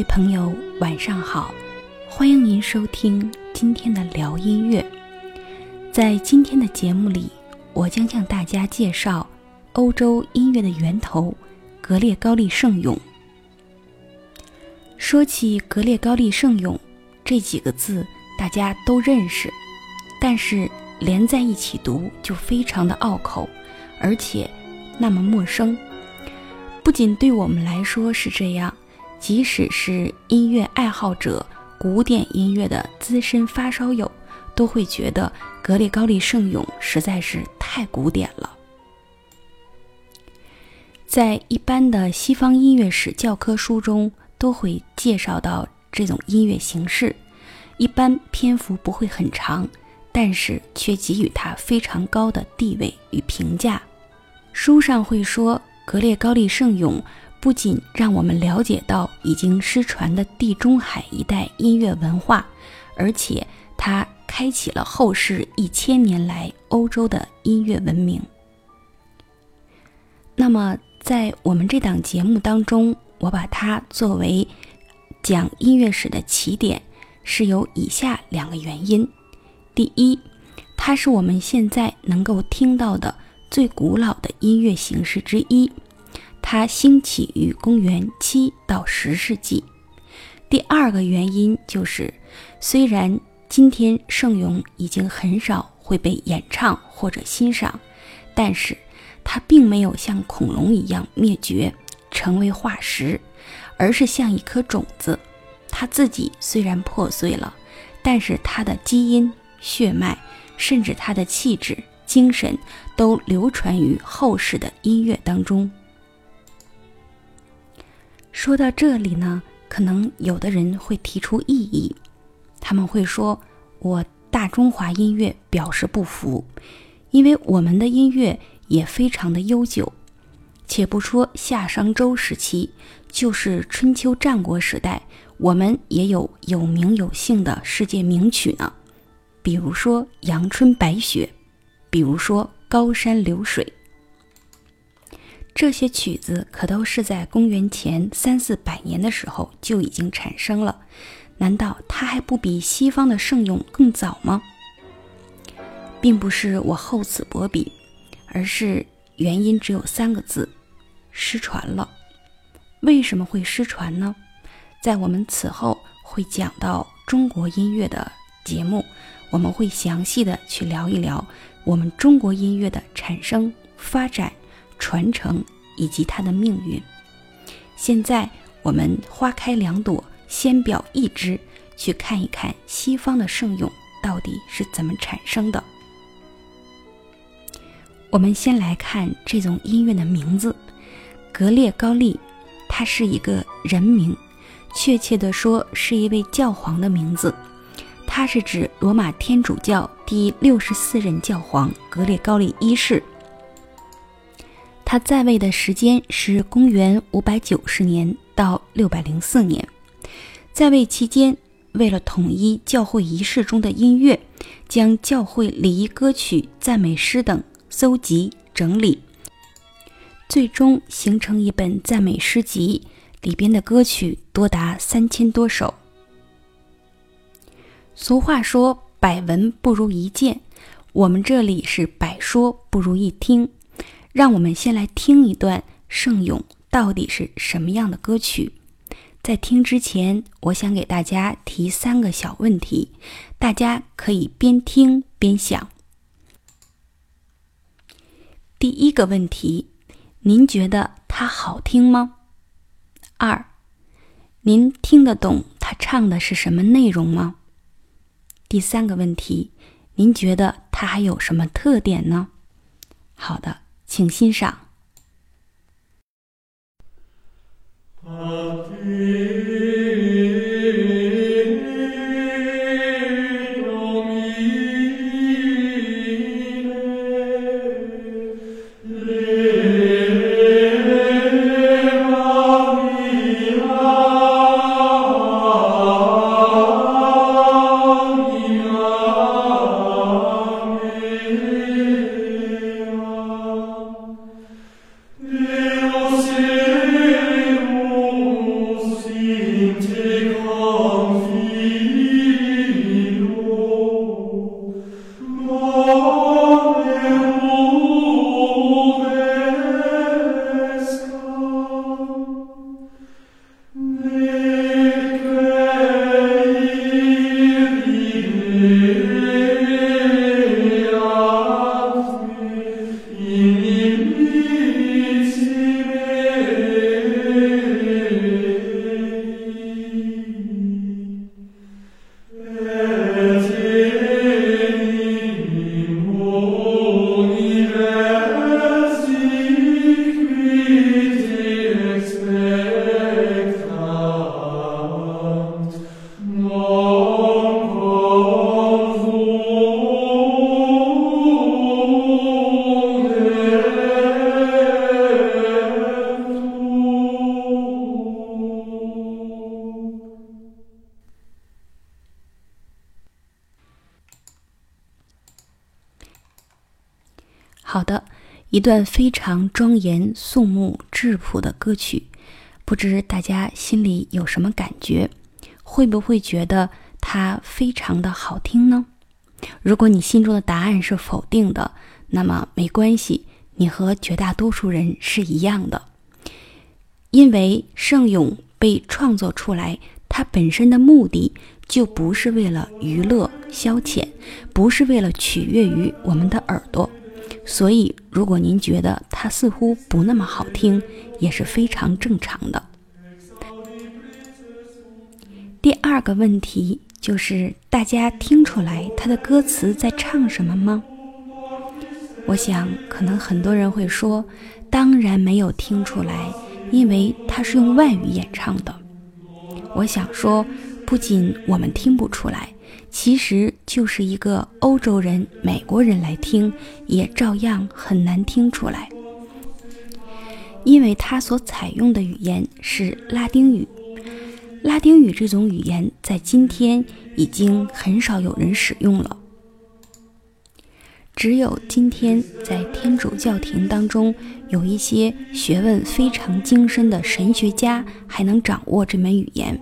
位朋友，晚上好！欢迎您收听今天的聊音乐。在今天的节目里，我将向大家介绍欧洲音乐的源头——格列高利圣咏。说起格列高利圣咏这几个字，大家都认识，但是连在一起读就非常的拗口，而且那么陌生。不仅对我们来说是这样，即使是音乐爱好者、古典音乐的资深发烧友，都会觉得格列高利圣咏实在是太古典了。在一般的西方音乐史教科书中，都会介绍到这种音乐形式，一般篇幅不会很长，但是却给予它非常高的地位与评价。书上会说，格列高利圣咏不仅让我们了解到已经失传的地中海一带音乐文化，而且它开启了后世一千年来欧洲的音乐文明。那么，在我们这档节目当中，我把它作为讲音乐史的起点，是有以下两个原因：第一，它是我们现在能够听到的最古老的音乐形式之一，它兴起于公元七到十世纪；第二个原因就是，虽然今天圣咏已经很少会被演唱或者欣赏，但是它并没有像恐龙一样灭绝。成为化石，而是像一颗种子，它自己虽然破碎了，但是它的基因、血脉，甚至它的气质、精神，都流传于后世的音乐当中。说到这里呢，可能有的人会提出异议，他们会说：“我大中华音乐表示不服，因为我们的音乐也非常的悠久。”且不说夏商周时期，就是春秋战国时代，我们也有有名有姓的世界名曲呢。比如说《阳春白雪》，比如说《高山流水》，这些曲子可都是在公元前三四百年的时候就已经产生了。难道它还不比西方的圣咏更早吗？并不是我厚此薄彼，而是原因只有三个字。失传了，为什么会失传呢？在我们此后会讲到中国音乐的节目，我们会详细的去聊一聊我们中国音乐的产生、发展、传承以及它的命运。现在我们花开两朵，先表一枝，去看一看西方的圣咏到底是怎么产生的。我们先来看这种音乐的名字。格列高利，它是一个人名，确切的说是一位教皇的名字。它是指罗马天主教第六十四任教皇格列高利一世。他在位的时间是公元五百九十年到六百零四年。在位期间，为了统一教会仪式中的音乐，将教会礼仪歌曲、赞美诗等搜集整理。最终形成一本赞美诗集，里边的歌曲多达三千多首。俗话说“百闻不如一见”，我们这里是“百说不如一听”。让我们先来听一段《圣咏》到底是什么样的歌曲。在听之前，我想给大家提三个小问题，大家可以边听边想。第一个问题。您觉得它好听吗？二，您听得懂他唱的是什么内容吗？第三个问题，您觉得它还有什么特点呢？好的，请欣赏。一段非常庄严肃穆、质朴的歌曲，不知大家心里有什么感觉？会不会觉得它非常的好听呢？如果你心中的答案是否定的，那么没关系，你和绝大多数人是一样的，因为圣咏被创作出来，它本身的目的就不是为了娱乐消遣，不是为了取悦于我们的耳朵。所以，如果您觉得它似乎不那么好听，也是非常正常的。第二个问题就是，大家听出来它的歌词在唱什么吗？我想，可能很多人会说，当然没有听出来，因为它是用外语演唱的。我想说，不仅我们听不出来。其实就是一个欧洲人、美国人来听，也照样很难听出来，因为他所采用的语言是拉丁语。拉丁语这种语言在今天已经很少有人使用了，只有今天在天主教廷当中有一些学问非常精深的神学家还能掌握这门语言。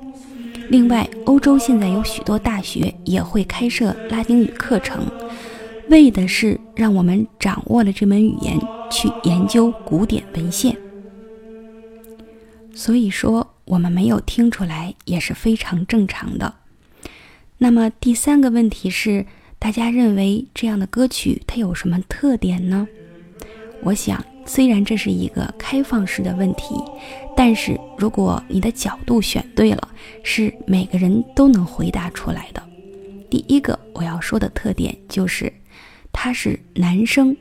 另外，欧洲现在有许多大学也会开设拉丁语课程，为的是让我们掌握了这门语言去研究古典文献。所以说，我们没有听出来也是非常正常的。那么第三个问题是，大家认为这样的歌曲它有什么特点呢？我想。虽然这是一个开放式的问题，但是如果你的角度选对了，是每个人都能回答出来的。第一个我要说的特点就是，他是男生。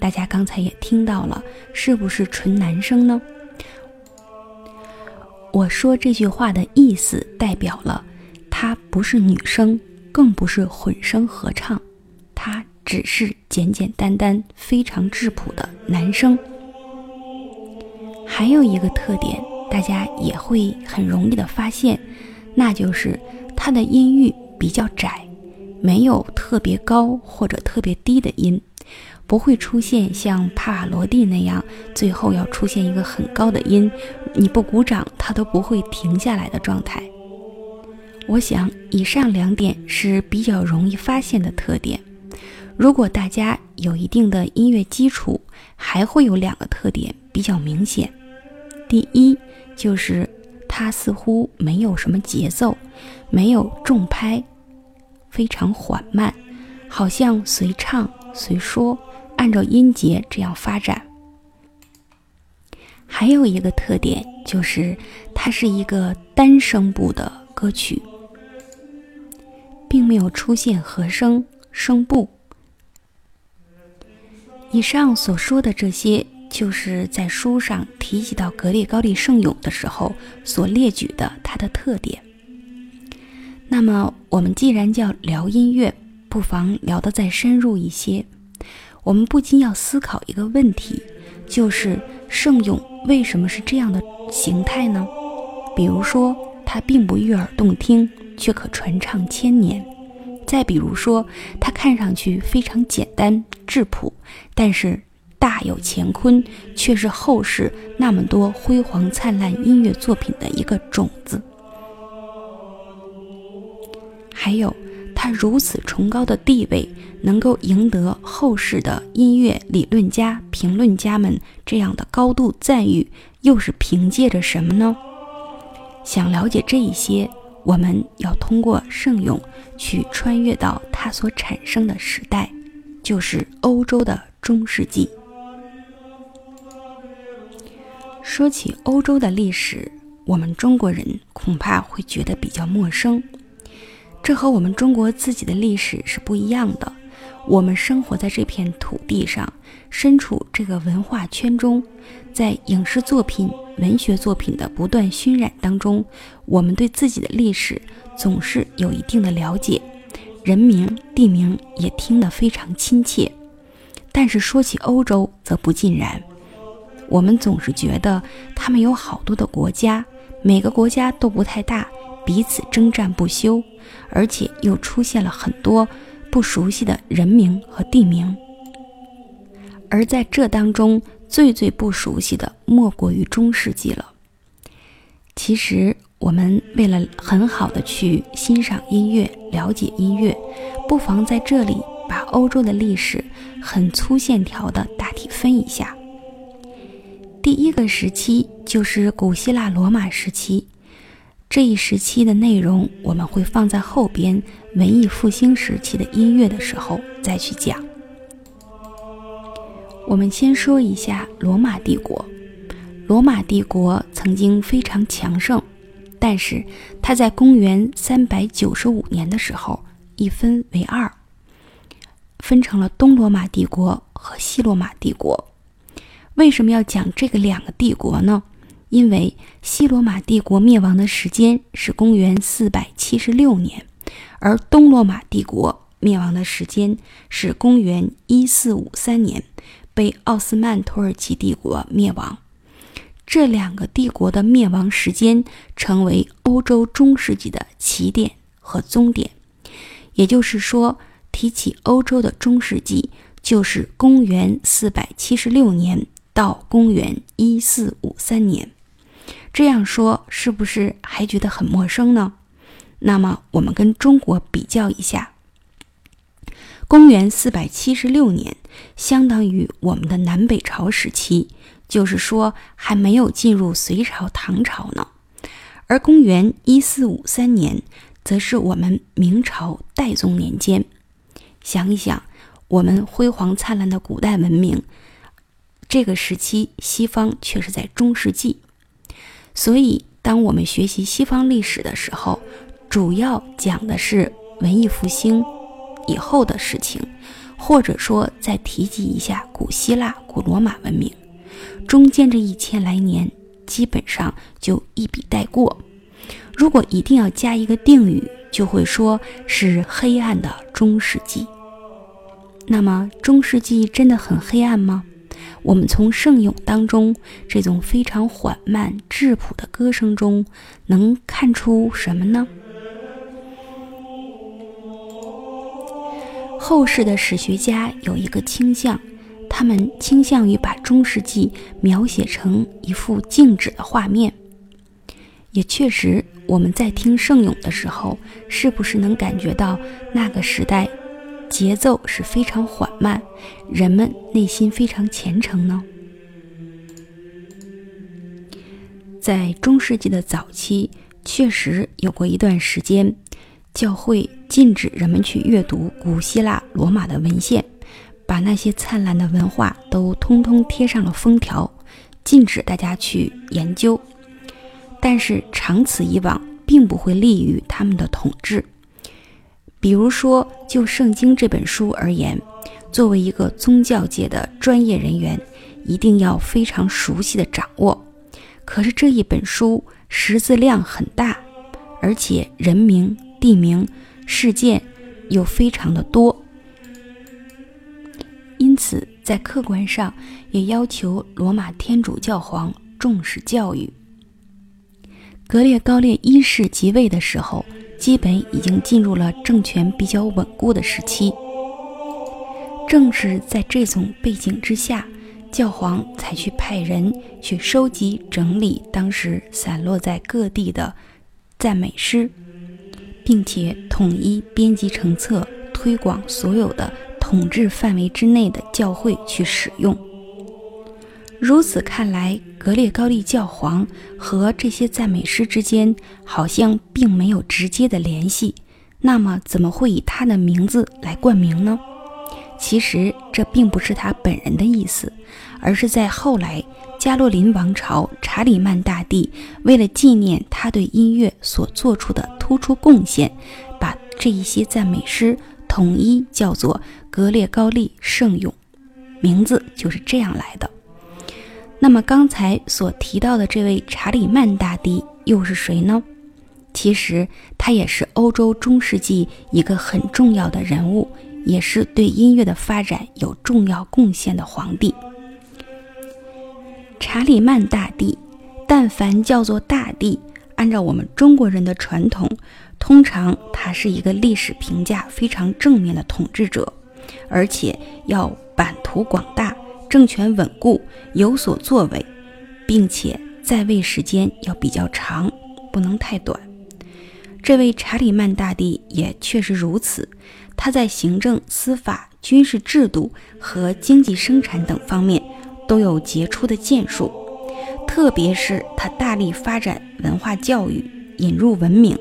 大家刚才也听到了，是不是纯男生呢？我说这句话的意思，代表了他不是女生，更不是混声合唱，只是简简单单、非常质朴的男声。还有一个特点，大家也会很容易的发现，那就是他的音域比较窄，没有特别高或者特别低的音，不会出现像帕瓦罗蒂那样，最后要出现一个很高的音，你不鼓掌他都不会停下来的状态。我想，以上两点是比较容易发现的特点。如果大家有一定的音乐基础，还会有两个特点比较明显。第一，就是它似乎没有什么节奏，没有重拍，非常缓慢，好像随唱随说，按照音节这样发展。还有一个特点就是，它是一个单声部的歌曲，并没有出现和声声部。以上所说的这些，就是在书上提及到格列高利圣咏的时候所列举的它的特点。那么，我们既然叫聊音乐，不妨聊得再深入一些。我们不禁要思考一个问题，就是圣咏为什么是这样的形态呢？比如说，它并不悦耳动听，却可传唱千年。再比如说，它看上去非常简单质朴，但是大有乾坤，却是后世那么多辉煌灿烂音乐作品的一个种子。还有，它如此崇高的地位，能够赢得后世的音乐理论家、评论家们这样的高度赞誉，又是凭借着什么呢？想了解这一些。我们要通过圣咏去穿越到它所产生的时代，就是欧洲的中世纪。说起欧洲的历史，我们中国人恐怕会觉得比较陌生，这和我们中国自己的历史是不一样的。我们生活在这片土地上，身处这个文化圈中，在影视作品、文学作品的不断熏染当中，我们对自己的历史总是有一定的了解，人名、地名也听得非常亲切。但是说起欧洲，则不尽然。我们总是觉得他们有好多的国家，每个国家都不太大，彼此征战不休，而且又出现了很多。不熟悉的人名和地名，而在这当中，最最不熟悉的莫过于中世纪了。其实，我们为了很好的去欣赏音乐、了解音乐，不妨在这里把欧洲的历史很粗线条的大体分一下。第一个时期就是古希腊罗马时期，这一时期的内容我们会放在后边文艺复兴时期的音乐的时候再去讲。我们先说一下罗马帝国。罗马帝国曾经非常强盛，但是它在公元三百九十五年的时候一分为二，分成了东罗马帝国和西罗马帝国。为什么要讲这个两个帝国呢？因为西罗马帝国灭亡的时间是公元四百七十六年，而东罗马帝国灭亡的时间是公元一四五三年，被奥斯曼土耳其帝国灭亡。这两个帝国的灭亡时间成为欧洲中世纪的起点和终点，也就是说，提起欧洲的中世纪，就是公元四百七十六年到公元一四五三年。这样说是不是还觉得很陌生呢？那么我们跟中国比较一下，公元四百七十六年相当于我们的南北朝时期。就是说，还没有进入隋朝、唐朝呢，而公元一四五三年，则是我们明朝代宗年间。想一想，我们辉煌灿烂的古代文明，这个时期西方却是在中世纪。所以，当我们学习西方历史的时候，主要讲的是文艺复兴以后的事情，或者说再提及一下古希腊、古罗马文明。中间这一千来年，基本上就一笔带过。如果一定要加一个定语，就会说是黑暗的中世纪。那么，中世纪真的很黑暗吗？我们从圣咏当中这种非常缓慢质朴的歌声中，能看出什么呢？后世的史学家有一个倾向。他们倾向于把中世纪描写成一幅静止的画面，也确实，我们在听圣咏的时候，是不是能感觉到那个时代节奏是非常缓慢，人们内心非常虔诚呢？在中世纪的早期，确实有过一段时间，教会禁止人们去阅读古希腊、罗马的文献。把那些灿烂的文化都通通贴上了封条，禁止大家去研究。但是长此以往，并不会利于他们的统治。比如说，就《圣经》这本书而言，作为一个宗教界的专业人员，一定要非常熟悉的掌握。可是这一本书识字量很大，而且人名、地名、事件又非常的多。因此，在客观上也要求罗马天主教皇重视教育。格列高列一世即位的时候，基本已经进入了政权比较稳固的时期。正是在这种背景之下，教皇才去派人去收集整理当时散落在各地的赞美诗，并且统一编辑成册，推广所有的。统治范围之内的教会去使用。如此看来，格列高利教皇和这些赞美诗之间好像并没有直接的联系。那么，怎么会以他的名字来冠名呢？其实，这并不是他本人的意思，而是在后来加洛林王朝查理曼大帝为了纪念他对音乐所做出的突出贡献，把这一些赞美诗。统一叫做格列高利圣咏，名字就是这样来的。那么刚才所提到的这位查理曼大帝又是谁呢？其实他也是欧洲中世纪一个很重要的人物，也是对音乐的发展有重要贡献的皇帝。查理曼大帝，但凡叫做大帝，按照我们中国人的传统。通常他是一个历史评价非常正面的统治者，而且要版图广大，政权稳固，有所作为，并且在位时间要比较长，不能太短。这位查理曼大帝也确实如此，他在行政、司法、军事制度和经济生产等方面都有杰出的建树，特别是他大力发展文化教育，引入文明，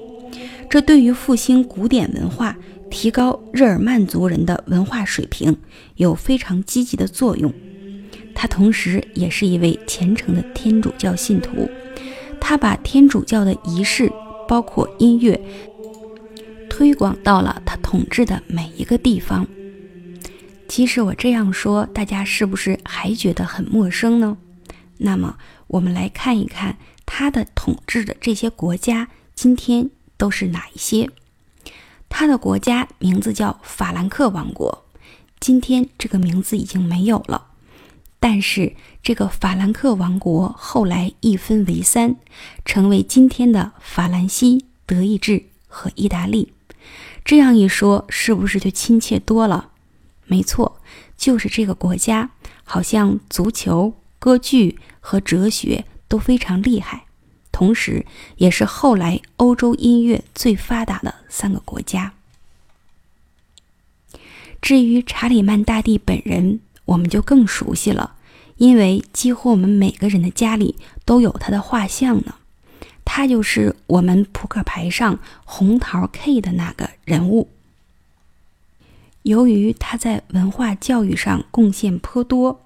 这对于复兴古典文化。提高日耳曼族人的文化水平有非常积极的作用。他同时也是一位虔诚的天主教信徒，他把天主教的仪式，包括音乐，推广到了他统治的每一个地方。其实我这样说，大家是不是还觉得很陌生呢？那么我们来看一看他的统治的这些国家，今天都是哪一些？他的国家名字叫法兰克王国，今天这个名字已经没有了。但是这个法兰克王国后来一分为三，成为今天的法兰西、德意志和意大利。这样一说，是不是就亲切多了？没错，就是这个国家，好像足球、歌剧和哲学都非常厉害。同时，也是后来欧洲音乐最发达的三个国家。至于查理曼大帝本人，我们就更熟悉了，因为几乎我们每个人的家里都有他的画像呢。他就是我们扑克牌上红桃 K 的那个人物。由于他在文化教育上贡献颇多。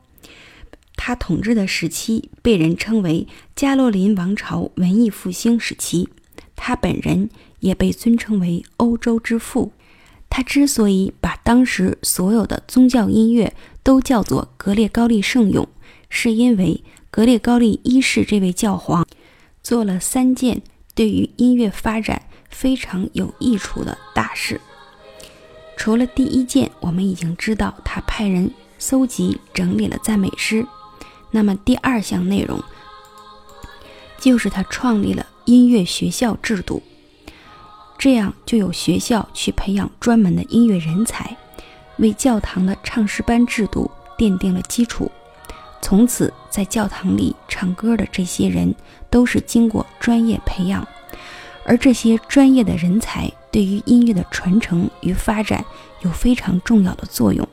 他统治的时期被人称为加洛林王朝文艺复兴时期，他本人也被尊称为欧洲之父。他之所以把当时所有的宗教音乐都叫做格列高利圣咏，是因为格列高利一世这位教皇做了三件对于音乐发展非常有益处的大事。除了第一件，我们已经知道他派人搜集整理了赞美诗。那么第二项内容，就是他创立了音乐学校制度，这样就有学校去培养专门的音乐人才，为教堂的唱诗班制度奠定了基础。从此，在教堂里唱歌的这些人都是经过专业培养，而这些专业的人才对于音乐的传承与发展有非常重要的作用。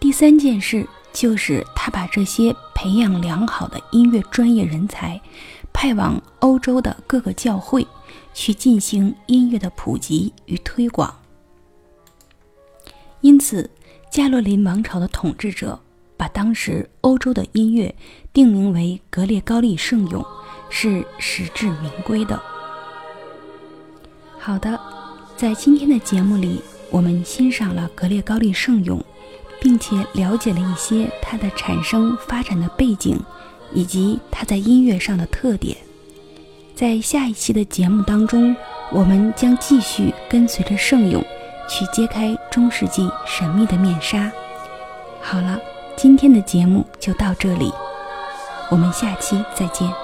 第三件事。就是他把这些培养良好的音乐专业人才派往欧洲的各个教会去进行音乐的普及与推广。因此，加洛林王朝的统治者把当时欧洲的音乐定名为格列高利圣咏，是实至名归的。好的，在今天的节目里，我们欣赏了格列高利圣咏。并且了解了一些它的产生发展的背景，以及它在音乐上的特点。在下一期的节目当中，我们将继续跟随着圣咏，去揭开中世纪神秘的面纱。好了，今天的节目就到这里，我们下期再见。